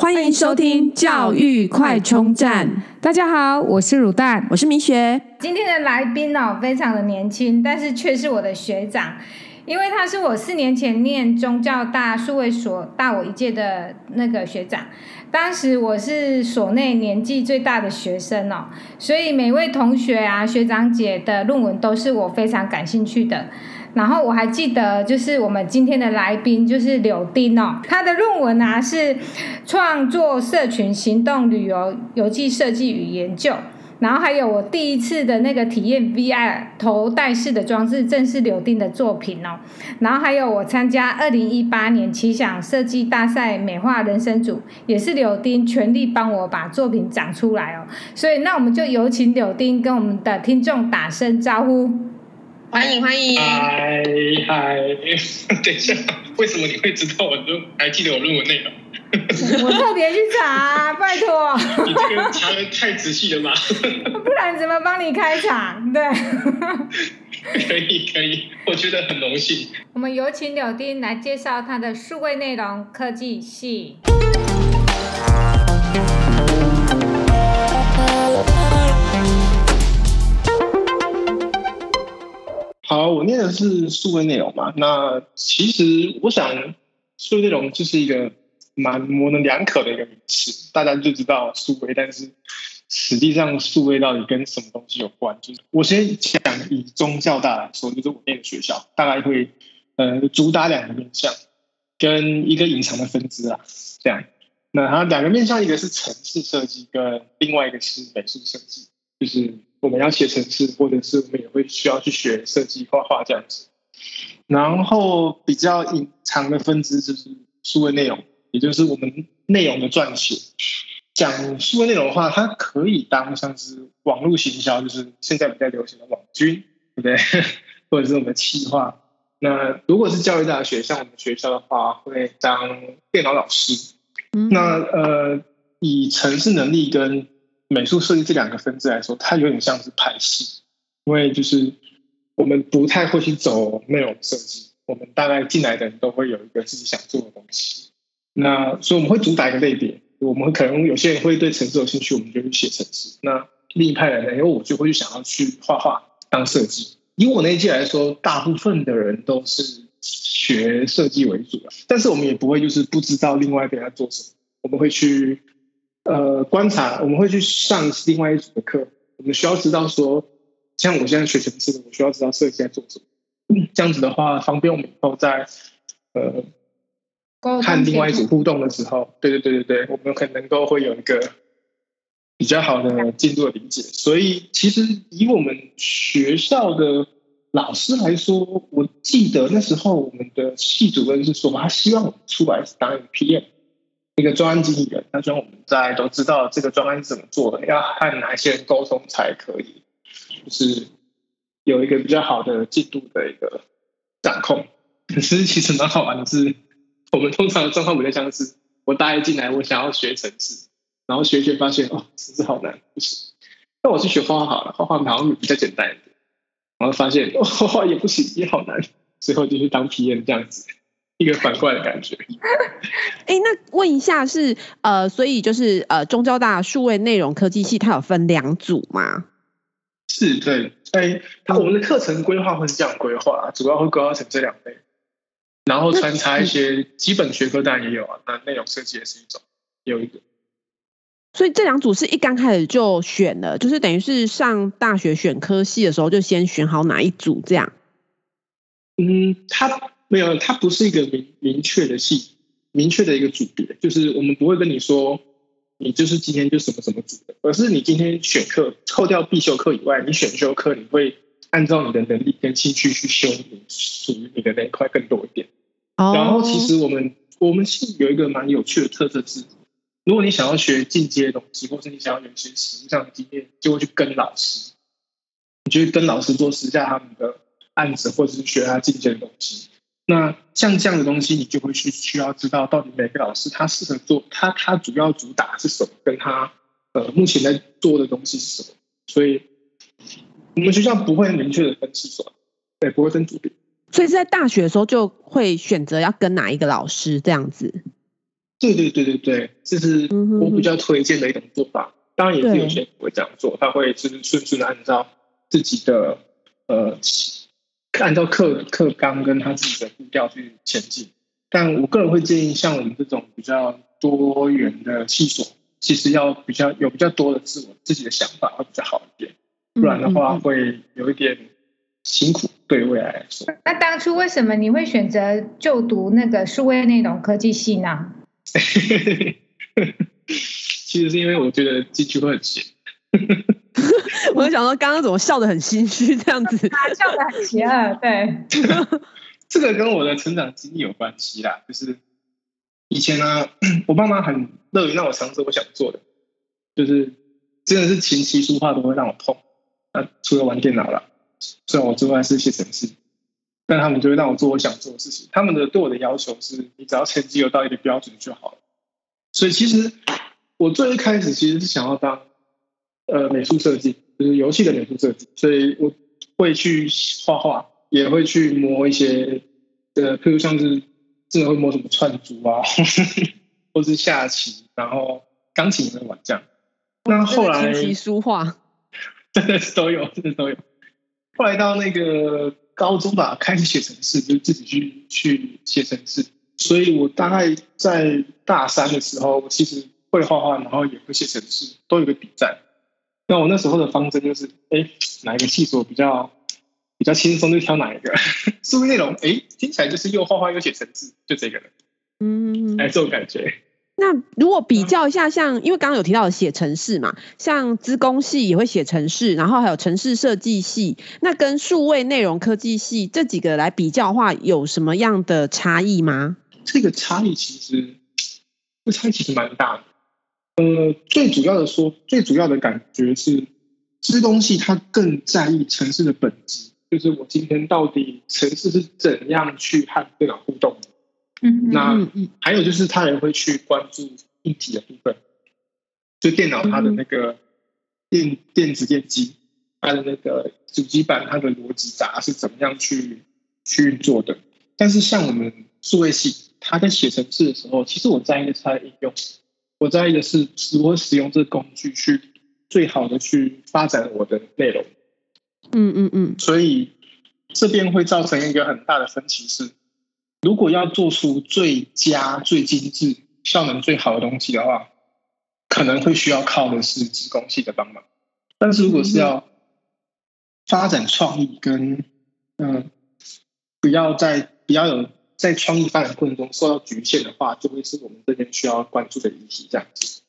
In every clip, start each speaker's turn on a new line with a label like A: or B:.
A: 欢迎收听教育快充站。
B: 大家好，我是乳蛋，
A: 我是米雪。
C: 今天的来宾哦，非常的年轻，但是却是我的学长，因为他是我四年前念中教大数位所大我一届的那个学长。当时我是所内年纪最大的学生哦，所以每位同学啊、学长姐的论文都是我非常感兴趣的。然后我还记得，就是我们今天的来宾就是柳丁哦，他的论文啊是创作社群行动旅游游记设计与研究。然后还有我第一次的那个体验 VR 头戴式的装置，正是柳丁的作品哦。然后还有我参加二零一八年奇想设计大赛美化人生组，也是柳丁全力帮我把作品长出来哦。所以那我们就有请柳丁跟我们的听众打声招呼。
D: 欢迎欢迎，
E: 嗨嗨，等一下，为什么你会知道我论还记得我论文内容？
C: 我特别去查，啊，拜托。
E: 你这个查的太仔细了吧？
C: 不然怎么帮你开场？对。
E: 可以可以，我觉得很荣幸。
C: 我们有请柳丁来介绍他的数位内容科技系。
E: 好，我念的是数位内容嘛。那其实我想，数位内容就是一个蛮模棱两可的一个名词，大家就知道数位，但是实际上数位到底跟什么东西有关？就是我先讲以中教大来说，就是我念的学校，大概会呃主打两个面向，跟一个隐藏的分支啊，这样。那它两个面向，一个是城市设计，跟另外一个是美术设计，就是。我们要写程式，或者是我们也会需要去学设计画画这样子。然后比较隐藏的分支就是数位内容，也就是我们内容的撰写。讲数位内容的话，它可以当像是网络行销，就是现在比较流行的网军，对不对？或者是我们的企划。那如果是教育大学，像我们学校的话，会当电脑老师。那呃，以程式能力跟美术设计这两个分支来说，它有点像是派系，因为就是我们不太会去走内容设计，我们大概进来的人都会有一个自己想做的东西。那所以我们会主打一个类别，我们可能有些人会对城市有兴趣，我们就去写城市。那另一派人呢，因为我就会去想要去画画当设计。以我那一届来说，大部分的人都是学设计为主的，但是我们也不会就是不知道另外一边在做什么，我们会去。呃，观察，我们会去上另外一组的课。我们需要知道说，像我现在学程式的，我需要知道设计在做什么。这样子的话，方便我们以后在呃看另外一组互动的时候，对对对对对，我们可能够会有一个比较好的进度的理解。所以，其实以我们学校的老师来说，我记得那时候我们的系主任是说，他希望我们出来当一个 PM。一个专案经理人，他说我们在都知道这个专案是怎么做的，要和哪些人沟通才可以，就是有一个比较好的进度的一个掌控。可是其实蛮好玩的是，我们通常的状况比较像是，我大一进来，我想要学程式，然后学学发现哦，程式好难，不行。那我去学画画好了，画画好像比较简单一点，然后发现哦，画画也不行，也好难，最后就去当 PM 这样子。一个反过来的感觉。
A: 哎，那问一下是呃，所以就是呃，中交大数位内容科技系它有分两组吗？
E: 是，对。哎，它我们的课程规划会是这样规划，主要会规划成这两类，然后穿插一些基本学科，当然也有啊。那内容设计也是一种，有一个。
A: 所以这两组是一刚开始就选了，就是等于是上大学选科系的时候就先选好哪一组这样。
E: 嗯，他。没有，它不是一个明明确的系，明确的一个组别，就是我们不会跟你说，你就是今天就什么什么组的，而是你今天选课，扣掉必修课以外，你选修课你会按照你的能力跟兴趣去修你属于你的那一块更多一点。Oh. 然后其实我们我们系有一个蛮有趣的特色是，如果你想要学进阶的东西，或是你想要有一些实际上的经验，就会去跟老师，你就会跟老师做实下他们的案子，或者是学他进阶的东西。那像这样的东西，你就会去需要知道到底每个老师他适合做他他主要主打是什么，跟他呃目前在做的东西是什么。所以我们学校不会明确的分系所，对，不会分组别。
A: 所以在大学的时候就会选择要跟哪一个老师这样子。
E: 对对对对对，这是我比较推荐的一种做法。当然也是有些人不会这样做，他会就是顺顺的按照自己的呃，按照课课纲跟他自己的步调去前进。但我个人会建议，像我们这种比较多元的系所，其实要比较有比较多的自我自己的想法会比较好一点，不然的话会有一点辛苦对未来来说。
C: 那当初为什么你会选择就读那个数位内容科技系呢？
E: 其实是因为我觉得进去会很闲。
A: 我就想说，刚刚怎么笑得很心虚这样子？
C: 他笑得很邪恶，对。
E: 这个跟我的成长经历有关系啦，就是以前呢、啊，我爸妈很乐于让我尝试我想做的，就是真的是琴棋书画都会让我碰。那除了玩电脑啦，虽然我之外是写程式，但他们就会让我做我想做的事情。他们的对我的要求是，你只要成绩有到一个标准就好了。所以其实我最一开始其实是想要当呃美术设计，就是游戏的美术设计，所以我会去画画，也会去摸一些呃，譬如像是真的会摸什么串珠啊，或是下棋，然后钢琴也会玩这样。那后来
A: 琴棋书画
E: 真的是都有，真的都有。后来到那个高中吧，开始写程式，就自己去去写程式。所以我大概在大三的时候，我其实会画画，然后也会写程式，都有个比赛。那我那时候的方针就是，哎，哪一个系所比较比较轻松，就挑哪一个。数位内容，哎，听起来就是又画画又写程式，就这个了。嗯，哎，这种感觉。
A: 那如果比较一下，像因为刚刚有提到写程式嘛，像资工系也会写程式，然后还有城市设计系，那跟数位内容科技系这几个来比较的话，有什么样的差异吗？
E: 这个差异其实，这差异其实蛮大的。呃，最主要的说，最主要的感觉是，吃东西它更在意城市的本质，就是我今天到底城市是怎样去和电脑互动的。嗯，那还有就是，他也会去关注硬体的部分，就电脑它的那个电电子电机，它的那个主机板，它的逻辑闸是怎么样去去运作的。但是像我们数位系。它在写程式的时候，其实我在意的是它的应用，我在意的是如何使用这个工具去最好的去发展我的内容。
A: 嗯嗯嗯。
E: 所以这边会造成一个很大的分歧是，如果要做出最佳、最精致、效能最好的东西的话，可能会需要靠的是职工系的帮忙。但是如果是要发展创意跟嗯，不要再比较有。在创意发展过程中受到局限的话，就会是我们这边需要关注的议题。这样子。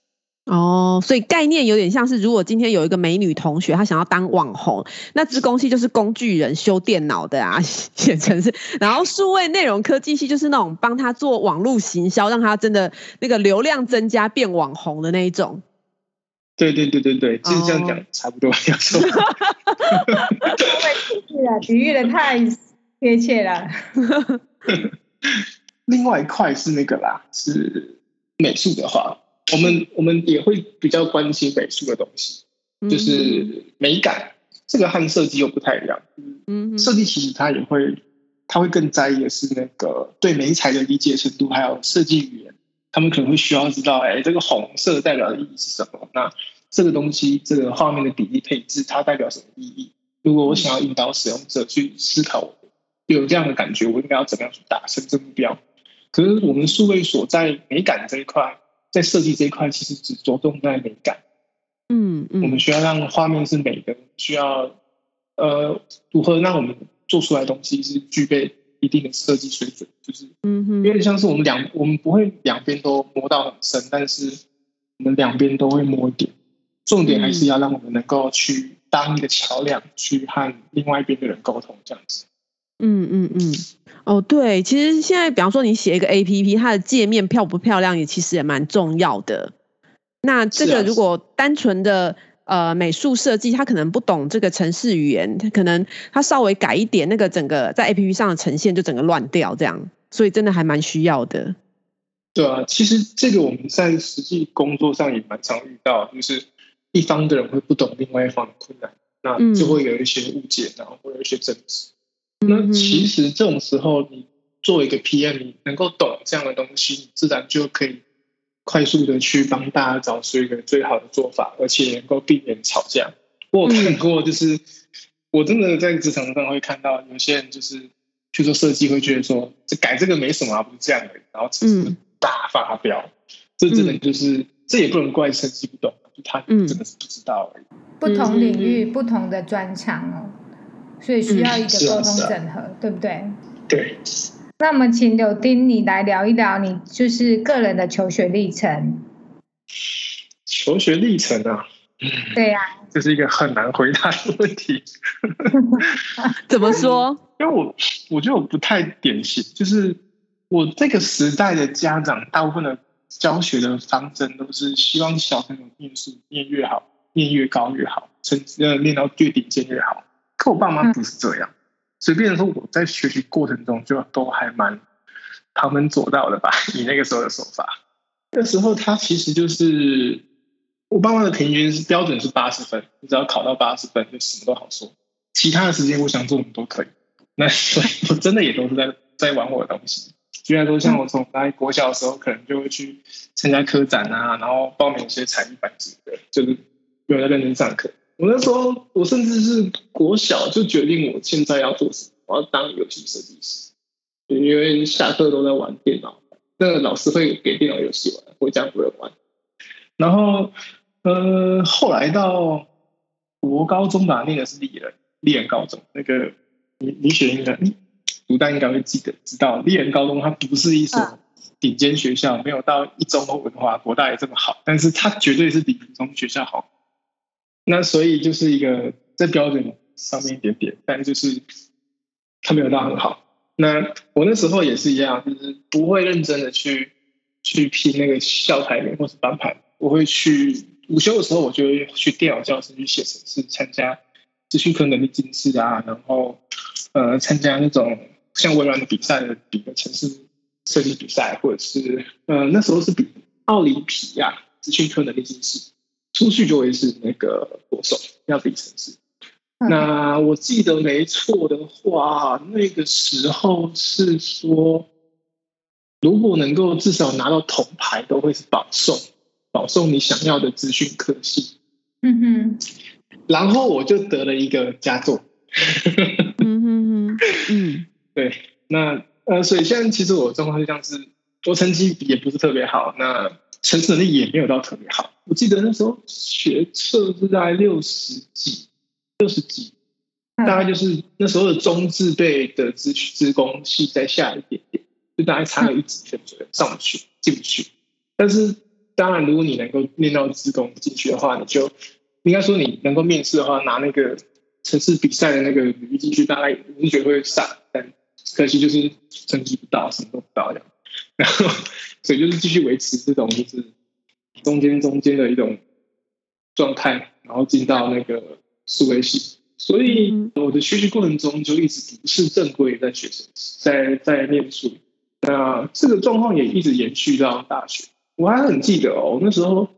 A: 哦，所以概念有点像是，如果今天有一个美女同学，她想要当网红，那资工系就是工具人，修电脑的啊，写程式，然后数位内容科技系就是那种帮她做网络行销，让她真的那个流量增加，变网红的那一种。
E: 对对对对对，就是这样讲，差不多。要说。
C: 比喻的太贴切了。
E: 另外一块是那个啦，是美术的话，我们我们也会比较关心美术的东西，就是美感，这个和设计又不太一样。嗯，设计其实它也会，它会更在意的是那个对美材的理解程度，还有设计语言，他们可能会需要知道，哎，这个红色代表的意义是什么？那这个东西，这个画面的比例配置，它代表什么意义？如果我想要引导使用者去思考。有这样的感觉，我应该要怎么样去达成这目标？可是我们数位所在美感这一块，在设计这一块，其实只着重在美感。嗯嗯，我们需要让画面是美的，需要呃，如何让我们做出来的东西是具备一定的设计水准？就是嗯哼，有点像是我们两，我们不会两边都摸到很深，但是我们两边都会摸一点。重点还是要让我们能够去当一个桥梁，去和另外一边的人沟通，这样子。
A: 嗯嗯嗯，哦对，其实现在比方说你写一个 APP，它的界面漂不漂亮也其实也蛮重要的。那这个如果单纯的呃美术设计，他可能不懂这个城市语言，他可能他稍微改一点，那个整个在 APP 上的呈现就整个乱掉这样，所以真的还蛮需要的。
E: 对啊，其实这个我们在实际工作上也蛮常遇到，就是一方的人会不懂另外一方的困难，那就会有一些误解，然后会有一些争执。那其实这种时候，你作为一个 PM，你能够懂这样的东西，你自然就可以快速的去帮大家找出一个最好的做法，而且能够避免吵架。我有看过，就是、嗯、我真的在职场上会看到有些人就是去做设计，会觉得说这改这个没什么啊，不是这样的，然后只是大发飙。嗯、这真的就是、嗯、这也不能怪设计不懂，就他真的是不知道而已。
C: 不同领域、不同的专长哦，所以需要一个沟通整合，嗯啊啊、对不对？
E: 对。
C: 那我们请柳丁你来聊一聊你就是个人的求学历程。
E: 求学历程啊，
C: 对呀、啊，
E: 这是一个很难回答的问题。
A: 怎么说？
E: 因为我我觉得我不太典型，就是我这个时代的家长，大部分的教学的方针都是希望小朋友念书念越好，念越高越好，成绩呃念到最顶尖越好。可我爸妈不是这样。嗯随便说，我在学习过程中就都还蛮旁门左道的吧。以那个时候的手法，那时候他其实就是我爸妈的平均是标准是八十分，你只要考到八十分就什么都好说。其他的时间我想做什么都可以。那所以我真的也都是在在玩我的东西。虽然说像我从来国小的时候，可能就会去参加科展啊，然后报名一些才艺班之类的，就是没有在认真上课。我那时候，我甚至是国小就决定我现在要做什么，我要当游戏设计师。因为下课都在玩电脑，那个老师会给电脑游戏玩，回家不会玩。然后，呃，后来到国高中吧，念的是立人，立人高中。那个你你学应该，读大应该会记得，知道立人高中它不是一所顶尖学校，没有到一中或文化国大也这么好，但是它绝对是比普通学校好。那所以就是一个在标准上面一点点，但就是他没有到很好。那我那时候也是一样，就是不会认真的去去拼那个校排名或是班排。我会去午休的时候，我就会去电脑教室去写程式，参加资讯科能力竞赛啊，然后呃参加那种像微软的比赛的比个程式设计比赛，或者是呃那时候是比奥林匹亚资讯科能力竞赛。出去就会是那个国手，要比城市。那我记得没错的话，那个时候是说，如果能够至少拿到铜牌，都会是保送，保送你想要的资讯科系。嗯哼。然后我就得了一个佳作。嗯哼哼。嗯。对，那呃，所以现在其实我状况就像是，我成绩也不是特别好，那。程式能力也没有到特别好，我记得那时候学测是在六十几，六十几，大概就是那时候的中字辈的资资工系再下一点点，就大概差了一级分左右上不去，进不去。但是当然，如果你能够念到资工进去的话，你就应该说你能够面试的话，拿那个城市比赛的那个履历进去，大概你觉得会上，但可惜就是成绩不到，什么都不到这样。然后，所以就是继续维持这种就是中间中间的一种状态，然后进到那个数位系。所以我的学习过程中就一直不是正规在学生，在在念书。那这个状况也一直延续到大学。我还很记得哦，那时候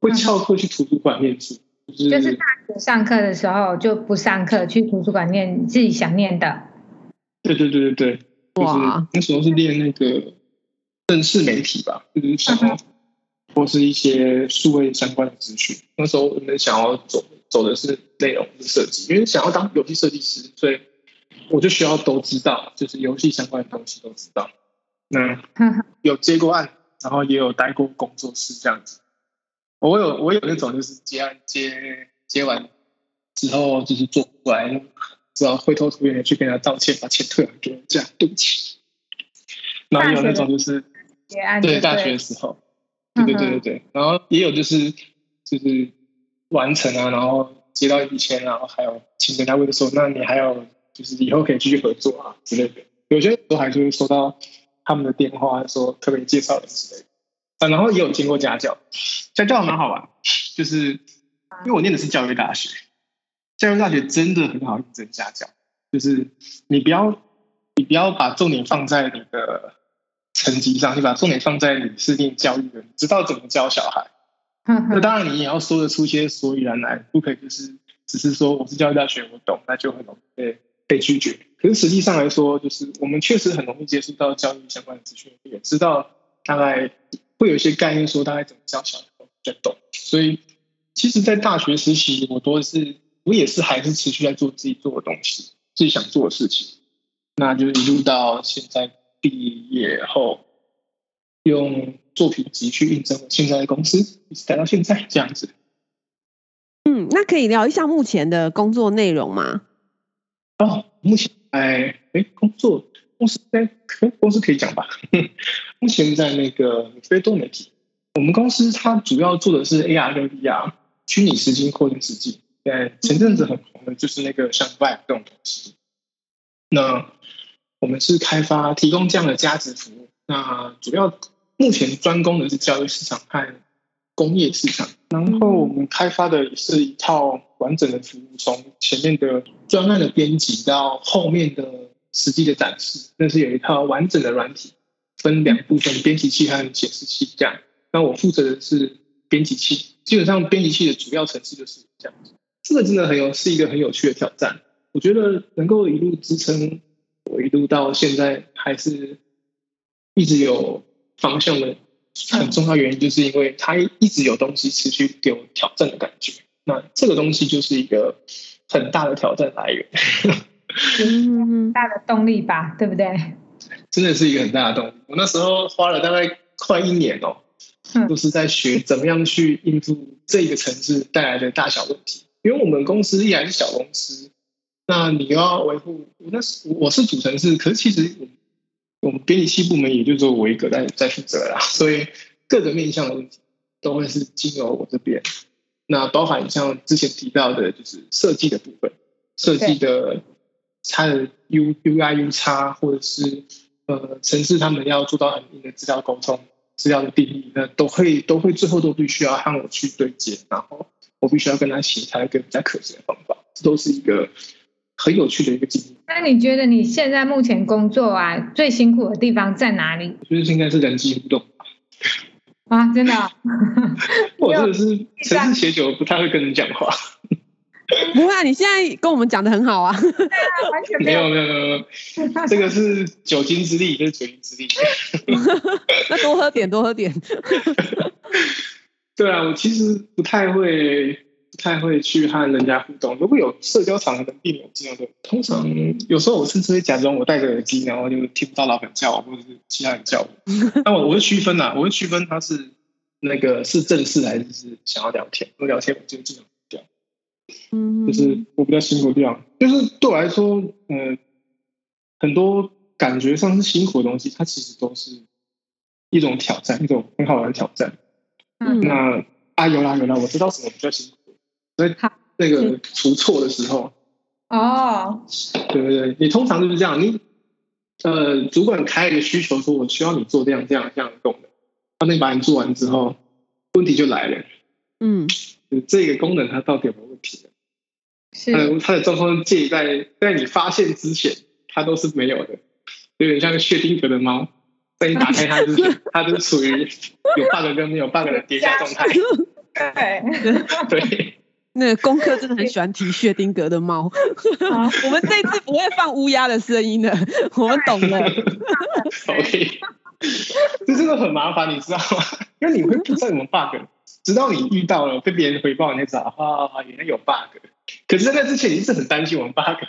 E: 会翘课去图书馆念书，就是
C: 就是大学上课的时候就不上课，去图书馆念自己想念的。
E: 对对对对对，哇，那时候是练那个。正式媒体吧，就是想要或是一些数位相关的资讯。那时候我们想要走走的是内容的设计，因为想要当游戏设计师，所以我就需要都知道，就是游戏相关的东西都知道。那 有接过案，然后也有待过工作室这样子。我有我有那种就是接案接接完之后就是做不来，只要灰头土脸的去跟他道歉，把钱退了，给我这样对不起。然后也有那种就是。对，大学的时候，对对对对对，然后也有就是就是完成啊，然后接到一笔钱，然后还有请人家问说，那你还有就是以后可以继续合作啊之类的，有些时候还是会收到他们的电话说特别介绍的之类的啊，然后也有经过家教，家教蛮好玩，就是因为我念的是教育大学，教育大学真的很好认真家教，就是你不要你不要把重点放在你的。成绩上，你把重点放在你是念教育的，你知道怎么教小孩。那当然，你也要说得出一些所以然来，不可以就是只是说我是教育大学，我懂，那就很容易被被拒绝。可是实际上来说，就是我们确实很容易接触到教育相关的资讯，也知道大概会有一些概念，说大概怎么教小朋友比较懂。所以，其实，在大学时期，我都是我也是还是持续在做自己做的东西，自己想做的事情。那就一路到现在毕业后，用作品集去应征现在的公司，一直待到现在这样子。
A: 嗯，那可以聊一下目前的工作内容吗？
E: 哦，目前哎哎，工作公司在，公司可以讲吧？目前在那个非多媒体，我们公司它主要做的是 AR 跟 VR 虚拟实境扩增实境。对，前阵子很红的就是那个像 Vive 这种东西。那我们是开发提供这样的价值服务。那主要目前专攻的是教育市场和工业市场。然后我们开发的是一套完整的服务，从前面的专案的编辑到后面的实际的展示，那是有一套完整的软体，分两部分：编辑器和显示器这样。那我负责的是编辑器，基本上编辑器的主要程式就是这样。这个真的很有，是一个很有趣的挑战。我觉得能够一路支撑我一路到现在，还是一直有方向的。很重要原因就是因为它一直有东西持续给我挑战的感觉，那这个东西就是一个很大的挑战来源，
C: 很 大的动力吧，对不对？
E: 真的是一个很大的动力。我那时候花了大概快一年哦，都是在学怎么样去应付这个城市带来的大小问题。因为我们公司依然是小公司，那你要维护，那是我是主程式，可是其实我。我们编辑器部门也就只有我一个在在负责啦，所以各个面向的问题都会是经由我这边。那包含像之前提到的，就是设计的部分，设计的它的 U U I U 叉或者是呃程式他们要做到很硬的资料沟通、资料的定义，那都会都会最后都必须要和我去对接，然后我必须要跟他写他一个比较可行的方法，这都是一个。很有趣的一个经历。
C: 那你觉得你现在目前工作啊，最辛苦的地方在哪里？
E: 我觉得应该是人际互动。
C: 啊，真的、啊？
E: 我真的是写久了，不太会跟人讲话。
A: 不会啊，你现在跟我们讲的很好啊。
C: 完全没有
E: 没有没有没有，这个是酒精之力，这是酒精之力。
A: 那多喝点，多喝点。
E: 对啊，我其实不太会。不太会去和人家互动。如果有社交场合能避免我这样的，通常有时候我甚至会假装我戴着耳机，然后就听不到老板叫我，或者是其他人叫我。但我我会区分呐，我会区分他是那个是正式还是是想要聊天。我聊天我就尽量这样。嗯，就是我比较辛苦这样，就是对我来说，呃，很多感觉上是辛苦的东西，它其实都是一种挑战，一种很好玩的挑战。嗯，那啊有啦有啦，我知道什么比较辛苦。所以那个除错的时候，
C: 哦，
E: 对对对，你通常就是这样，你呃，主管开一个需求说，我需要你做这样这样这样的。功能，他那把你做完之后，问题就来了，嗯，这个功能它到底有没有问题？的？是，它的状况介在在你发现之前，它都是没有的，有点像薛丁格的猫，在你打开它之前，它就是属于有 bug 跟没有 bug 的叠加状态，对。对。
A: 那个功课真的很喜欢提薛丁格的猫，我们这次不会放乌鸦的声音的，我们懂了。
E: OK，这真的很麻烦，你知道吗？因为你会不知道什么 bug，直到你遇到了被别人回报，你才知道啊，原来有 bug。可是在那之前，你是很担心我们 bug，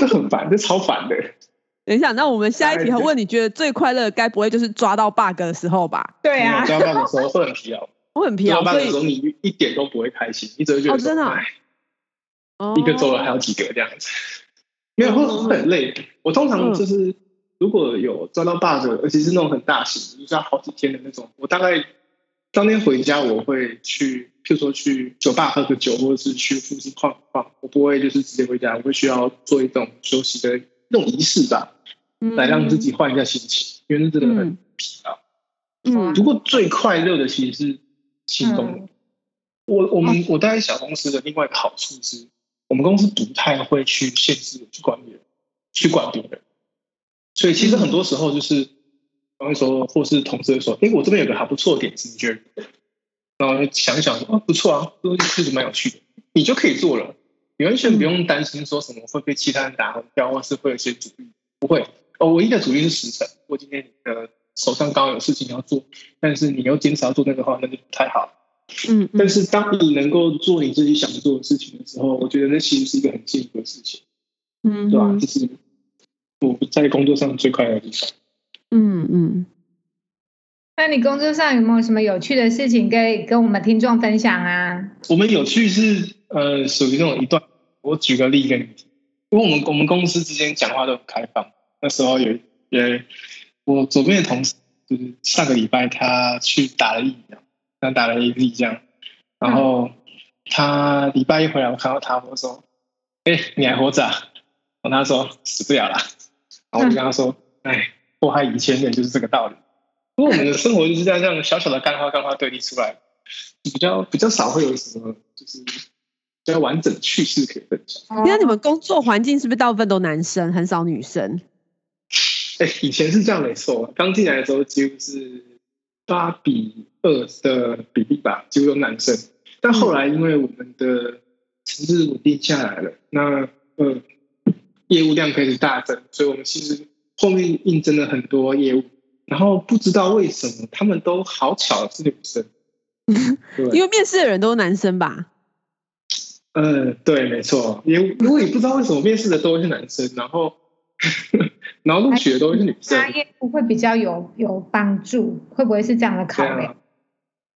E: 这很烦，这超烦的。
A: 等一下，那我们下一题问你觉得最快乐，该不会就是抓到 bug 的时候吧？
C: 对啊，
E: 抓 bug 的时候会很疲劳。
A: 我很疲劳，
E: 所以你一点都不会开心，你只会觉得说，哎、哦，一个做了还有几个这样子，因为会很累。我通常就是如果有抓到 bug，而且是那种很大型，就是要好几天的那种，我大概当天回家我会去，譬如说去酒吧喝个酒，或者是去附近晃晃，我不会就是直接回家，我会需要做一种休息的那种仪式吧，来让自己换一下心情，因为那真的很疲劳。嗯，不过最快乐的其实是。新功能，我我们我待在小公司的另外一个好处是，我们公司不太会去限制去管理人，去管别人，所以其实很多时候就是，比方说或是同事说，哎，我这边有个还不错的点子，你觉得？然后想一想，啊，不错啊，这东西确实蛮有趣的，你就可以做了，你完全不用担心说什么会被其他人打回票，或是会有一些阻力，不会。哦，唯一的阻力是时辰，我今天你的。手上刚好有事情要做，但是你又坚持要做那个话，那就不太好。
A: 嗯，嗯，
E: 但是当你能够做你自己想做的事情的时候，我觉得那其实是一个很幸福的事情。
A: 嗯，
E: 对吧？这是我在工作上最快乐的地方。
A: 嗯嗯。
C: 那你工作上有没有什么有趣的事情可以跟我们听众分享啊？
E: 我们有趣是呃属于那种一段，我举个例给你听，因为我们我们公司之间讲话都很开放。那时候有有我左边的同事，就是上个礼拜他去打了疫苗，他打了 AZ 这样，然后他礼拜一回来，我看到他，我说：“哎、欸，你还活着、啊？”然后他说：“死不了了。” 然后我就跟他说：“哎，祸害一千年就是这个道理。”因为我们的生活就是这样，这样小小的干花干花堆立出来，比较比较少会有什么就是比较完整的趣事可以分享。
A: 那你们工作环境是不是大部分都男生，很少女生？
E: 哎、欸，以前是这样没错，刚进来的时候几乎是八比二的比例吧，几乎都男生。但后来因为我们的城市稳定下来了，那呃业务量开始大增，所以我们其实后面应征了很多业务。然后不知道为什么他们都好巧是女生，
A: 因为面试的人都是男生吧？
E: 嗯，对，没错。也我也不知道为什么面试的都是男生，然后然后录取的都是女生。
C: 专业务会比较有有帮助，会不会是这样的考量？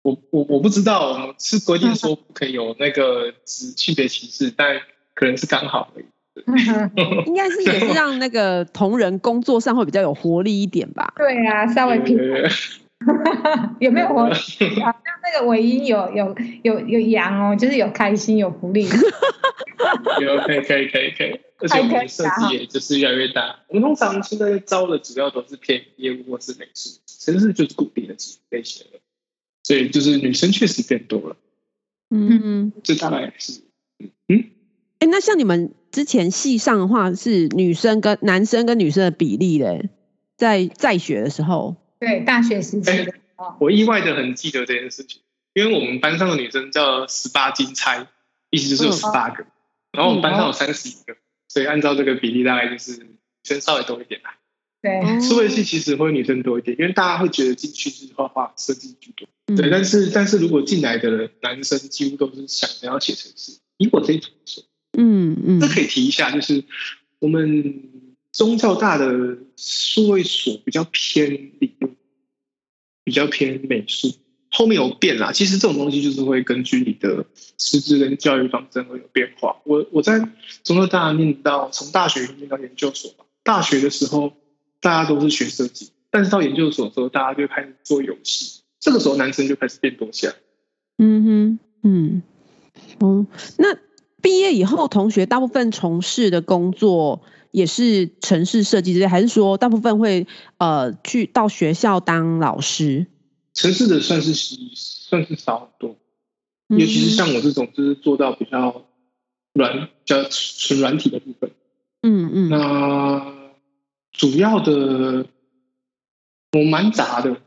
E: 我我我不知道，我们是规定说不可以有那个性别歧视，但可能是刚好而已。
A: 应该是也是让那个同仁工作上会比较有活力一点吧？
C: 对啊，稍微平，有没有活？好像那个尾音有有有有阳哦，就是有开心有活力。
E: 有可以可以可以可以，而且我们设计也就是越来越大。我们通常现在招的主要都是偏业务或是美术，城市就是固定的几类型的，所以就是女生确实变多了。
A: 嗯，
E: 这大概是嗯。
A: 哎，那像你们之前系上的话，是女生跟男生跟女生的比例嘞，在在学的时候，
C: 对，大学时期的，
E: 我意外的很记得这件事情，因为我们班上的女生叫十八金钗，意思就是有十八个，嗯、然后我们班上有三十一个，所以按照这个比例，大概就是女生稍微多一点啦。
C: 对，
E: 数位系其实会女生多一点，因为大家会觉得进去是画画设计居多，嗯、对，但是但是如果进来的男生几乎都是想着要写程式，以我这一组说。
A: 嗯嗯，
E: 这可以提一下，就是我们中教大的数位所比较偏理论，比较偏美术，后面有变啦。其实这种东西就是会根据你的师资跟教育方针会有变化。我我在中教大念到从大学念到研究所吧，大学的时候大家都是学设计，但是到研究所的时候，大家就开始做游戏，这个时候男生就开始变多起来。
A: 嗯哼，嗯，哦，那。毕业以后，同学大部分从事的工作也是城市设计之类，还是说大部分会呃去到学校当老师？
E: 城市的算是算是少很多，尤其是像我这种就是做到比较软、比较纯软体的部分。
A: 嗯嗯。
E: 那主要的我蛮杂的，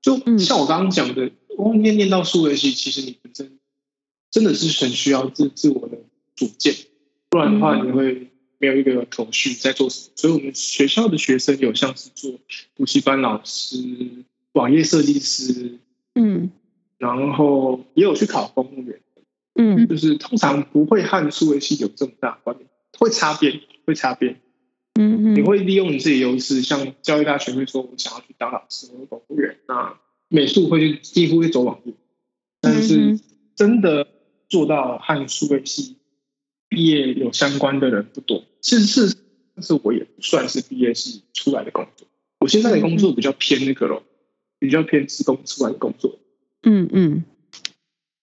E: 就像我刚刚讲的，我念念到数位系，其实你本身真的是很需要自自我的。主见，不然的话你会没有一个头绪在做什么。所以，我们学校的学生有像是做补习班老师、网页设计师，
A: 嗯，
E: 然后也有去考公务员，
A: 嗯，
E: 就是通常不会和数位系有这么大关联，会擦边，会擦边，
A: 嗯嗯，
E: 你会利用你自己优势，像教育大学会说我想要去当老师公务员，那美术会去几乎会走网页，但是真的做到和数位系。毕业有相关的人不多，其实是，但是我也不算是毕业系出来的工作。我现在的工作比较偏那个咯，比较偏自工出来的工作。
A: 嗯嗯，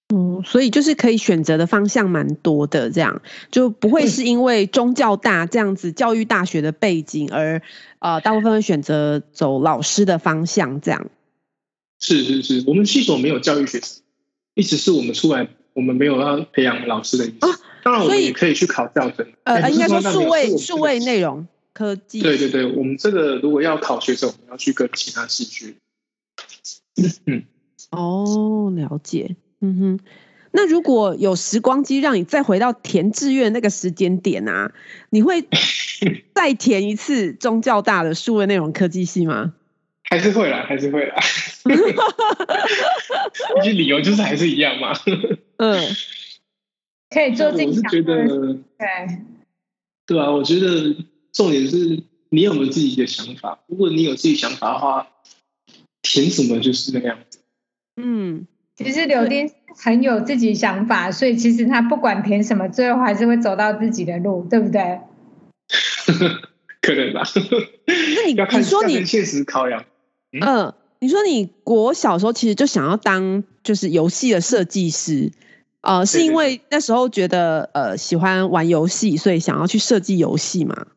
A: 哦，所以就是可以选择的方向蛮多的，这样就不会是因为中教大这样子教育大学的背景而呃，大部分会选择走老师的方向这样。
E: 是是是，我们系所没有教育学生，意思是我们出来，我们没有要培养老师的意思。啊当然，我们也可以去考教甄。
A: 呃，应该说数位数位内容科技。
E: 对对对，我们这个如果要考学生，我们要去跟其他系去。嗯，
A: 哦，了解。嗯哼，那如果有时光机让你再回到填志愿那个时间点啊，你会 再填一次中教大的数位内容科技系吗？
E: 还是会啦，还是会啦。一些理由就是还是一样嘛。
A: 嗯，
C: 可以做自己想。
E: 我是觉得，
C: 对，
E: 对啊，我觉得重点是你有没有自己的想法。如果你有自己想法的话，填什么就是那个样子。
A: 嗯，
C: 其实柳丁很有自己想法，所以其实他不管填什么，最后还是会走到自己的路，对不对？
E: 可能吧。
A: 那你
E: 要看
A: 你说你
E: 现实考量。
A: 嗯、呃，你说你国小时候其实就想要当就是游戏的设计师，呃，是因为那时候觉得呃喜欢玩游戏，所以想要去设计游戏嘛？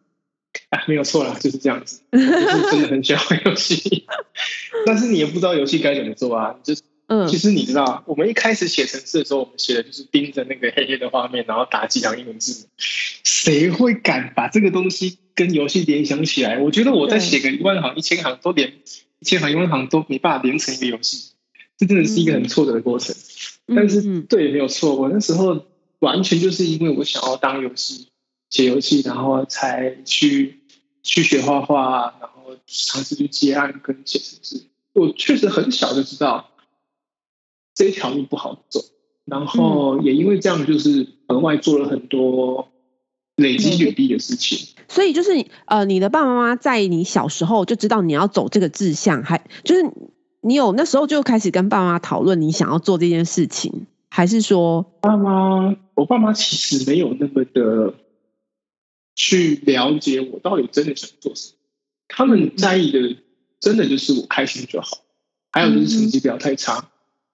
E: 啊，没有错啦，就是这样子，就是真的很喜欢玩游戏，但是你也不知道游戏该怎么做啊，就是嗯，其实你知道，我们一开始写程式的时候，我们写的就是盯着那个黑黑的画面，然后打几行英文字，谁会敢把这个东西跟游戏联想起来？我觉得我在写个一万行、一千行都连。一千行、一万行都没办法连成一个游戏，这真的是一个很挫折的过程。嗯、但是，对也，没有错。我那时候完全就是因为我想要当游戏写游戏，然后才去去学画画，然后尝试去接案跟写程式。我确实很小就知道这一条路不好走，然后也因为这样，就是额外做了很多。累积履历的事情，
A: 所以就是呃，你的爸爸妈妈在你小时候就知道你要走这个志向，还就是你有那时候就开始跟爸妈讨论你想要做这件事情，还是说
E: 爸妈？我爸妈其实没有那么的去了解我到底真的想做什么，他们在意的真的就是我开心就好，还有就是成绩不要太差，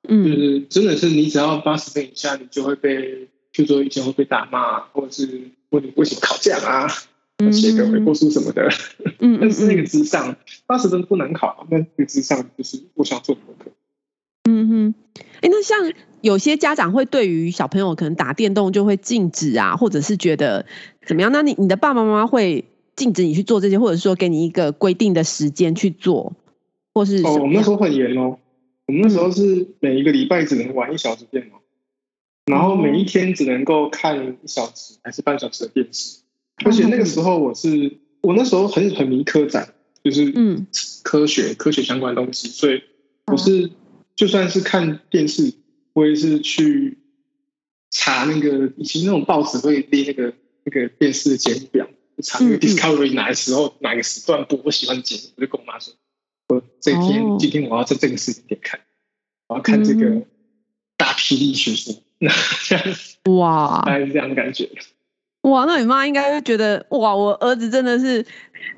E: 嗯，就是真的是你只要八十分以下，你就会被，就说以前会被打骂，或者是。问你为什么考这样啊？写个悔过书什么的。嗯，但是那个之上八十分不难考，那个之上就是我想做功课。
A: 嗯哼，哎，那像有些家长会对于小朋友可能打电动就会禁止啊，或者是觉得怎么样？那你你的爸爸妈妈会禁止你去做这些，或者说给你一个规定的时间去做，或是？
E: 哦，我们那时候很严哦，我们那时候是每一个礼拜只能玩一小时电脑。然后每一天只能够看一小时还是半小时的电视，而且那个时候我是我那时候很很迷科展，就是嗯。科学、嗯、科学相关的东西，所以我是就算是看电视，我也是去查那个以前那种报纸会列那个那个电视的节目表，查那个 Discovery 哪个时候哪个时段播我喜欢的节目，我就跟我妈说，我这天、哦、今天我要在这个时间点看，我要看这个大霹雳学说。
A: 哇，
E: 大概是这样的感觉。
A: 哇，那你妈应该会觉得，哇，我儿子真的是，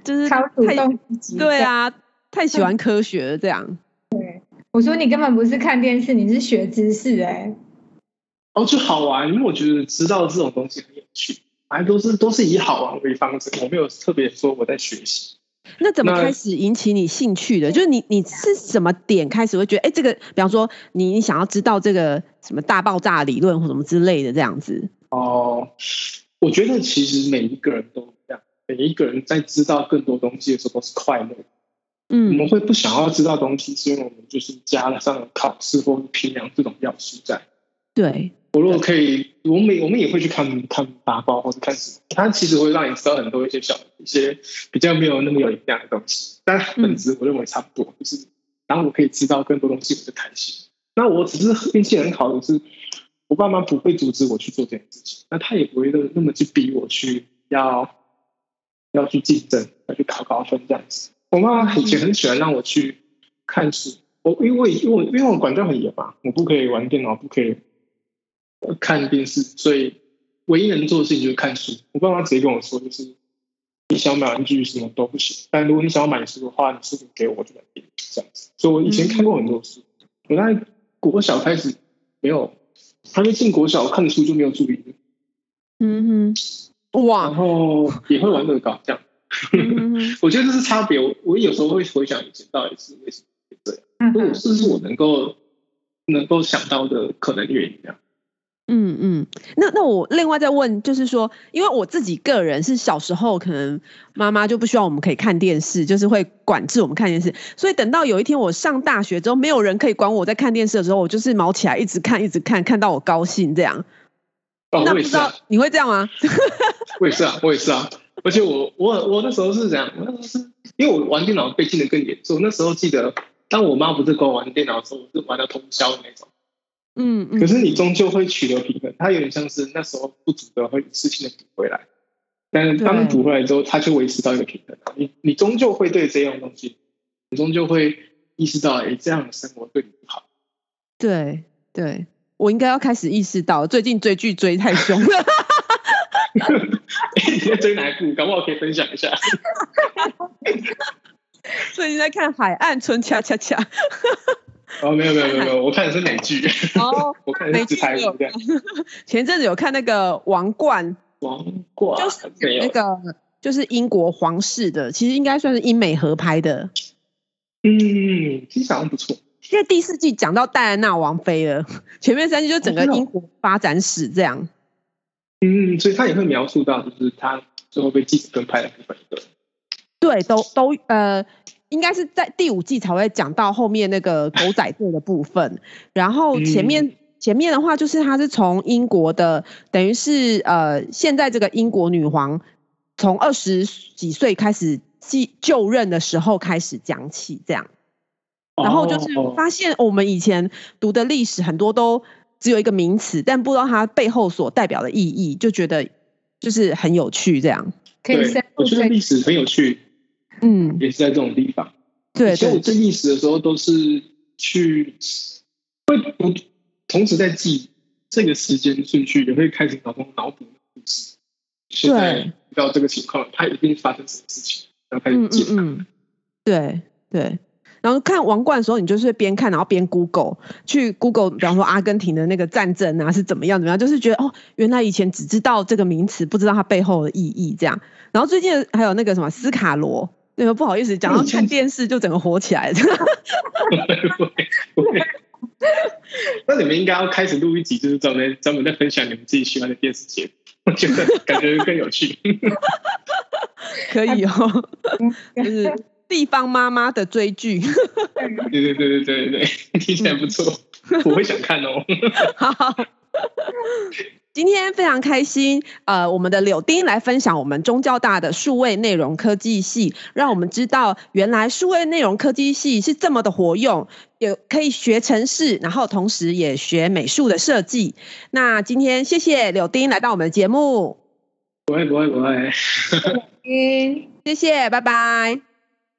A: 就是太对啊，太喜欢科学了这样。
C: 对，我说你根本不是看电视，你是学知识哎、欸。
E: 哦，就好玩，因为我觉得知道这种东西很有趣，反正都是都是以好玩为方针，我没有特别说我在学习。
A: 那怎么开始引起你兴趣的？就是你你是什么点开始会觉得，哎、欸，这个，比方说你你想要知道这个什么大爆炸理论或什么之类的这样子？
E: 哦，我觉得其实每一个人都一样，每一个人在知道更多东西的时候都是快乐。嗯，我们会不想要知道东西，是因为我们就是加了上了考试或评量这种要素在。
A: 对。
E: 我如果可以，我们我们也会去看看八卦或者看什么，它其实会让你知道很多一些小一些比较没有那么有营养的东西，但本质我认为差不多。就是当我可以知道更多东西，我就开心。那我只是运气很好的是，我爸妈不会阻止我去做这件事情，那他也不会那么去逼我去要要去竞争，要去考高分这样子。我妈妈以前很喜欢让我去看书，我因为因为因为我管教很严嘛，我不可以玩电脑，不可以。看电视，所以唯一能做的事情就是看书。我爸妈直接跟我说，就是你想买玩具什么都不行，但如果你想要买书的话，你书给我，我就买给你这样子。所以我以前看过很多书，我在国小开始没有，还没进国小看的书就没有注意力。
A: 嗯哼，哇，
E: 然后也会玩乐高这样。嗯、我觉得这是差别。我我有时候会回想以前到底是为什么会这样，如果这是我能够能够想到的可能原因这样。
A: 嗯嗯，那那我另外再问，就是说，因为我自己个人是小时候可能妈妈就不希望我们可以看电视，就是会管制我们看电视，所以等到有一天我上大学之后，没有人可以管我在看电视的时候，我就是毛起来一直看一直看，看到我高兴这样。
E: 哦，
A: 那不知道你会这样吗？
E: 我也是啊，我也是啊，而且我我我那时候是这样，我那时候是因为我玩电脑被禁的更严重。那时候记得，当我妈不是跟我玩电脑的时候，我是玩到通宵的那种。
A: 嗯嗯。
E: 可是你终究会取得平衡，它有点像是那时候不足的会一次性的补回来，但是当你补回来之后，它就维持到一个平衡。你你终究会对这样东西，你终究会意识到，哎，这样的生活对你不好。
A: 对对，我应该要开始意识到，最近追剧追太凶了。
E: 你在追哪一部？搞不好可以分享一下。
A: 最近在看《海岸村恰恰恰》。
E: 哦，没有没有没有没有，我看的是美剧。
A: 哦，
E: 我看的是台剧。
A: 前阵子有看那个《王冠》。
E: 王冠
A: 就是那个，就是英国皇室的，其实应该算是英美合拍的。
E: 嗯，其实好像不错。
A: 因为第四季讲到戴安娜王妃了，前面三季就整个英国发展史这样。
E: 嗯，所以他也会描述到，就是他最后被记者跟拍的部分。
A: 对，都都呃，应该是在第五季才会讲到后面那个狗仔队的部分。然后前面、嗯、前面的话，就是他是从英国的，等于是呃，现在这个英国女皇从二十几岁开始继就任的时候开始讲起这样。然后就是发现我们以前读的历史很多都。只有一个名词，但不知道它背后所代表的意义，就觉得就是很有趣，这样。
E: 对，我觉得历史很有趣，嗯，也是在这种地方。
A: 对，
E: 所以我记历史的时候都是去会不同时在记这个时间顺序，也会开始脑中脑补故事。现在遇到这个情况，它一定发生什么事情，然后开始记。
A: 嗯，嗯，对对。然后看王冠的时候，你就是边看，然后边 Google 去 Google，比方说阿根廷的那个战争啊是怎么样怎么样，就是觉得哦，原来以前只知道这个名词，不知道它背后的意义这样。然后最近还有那个什么斯卡罗，那个不好意思，讲到看电视就整个火起来了。
E: 那你们应该要开始录一集，就是专门专门在分享你们自己喜欢的电视节目，我觉得感觉更有趣。
A: 可以哦，就是。地方妈妈的追剧，
E: 对对对对对对，听起来不错，我会想看哦。
A: 好，今天非常开心，呃，我们的柳丁来分享我们中教大的数位内容科技系，让我们知道原来数位内容科技系是这么的活用，有可以学程式，然后同时也学美术的设计。那今天谢谢柳丁来到我们的节目，
E: 不会不会不会，
A: 嗯，谢谢，拜拜。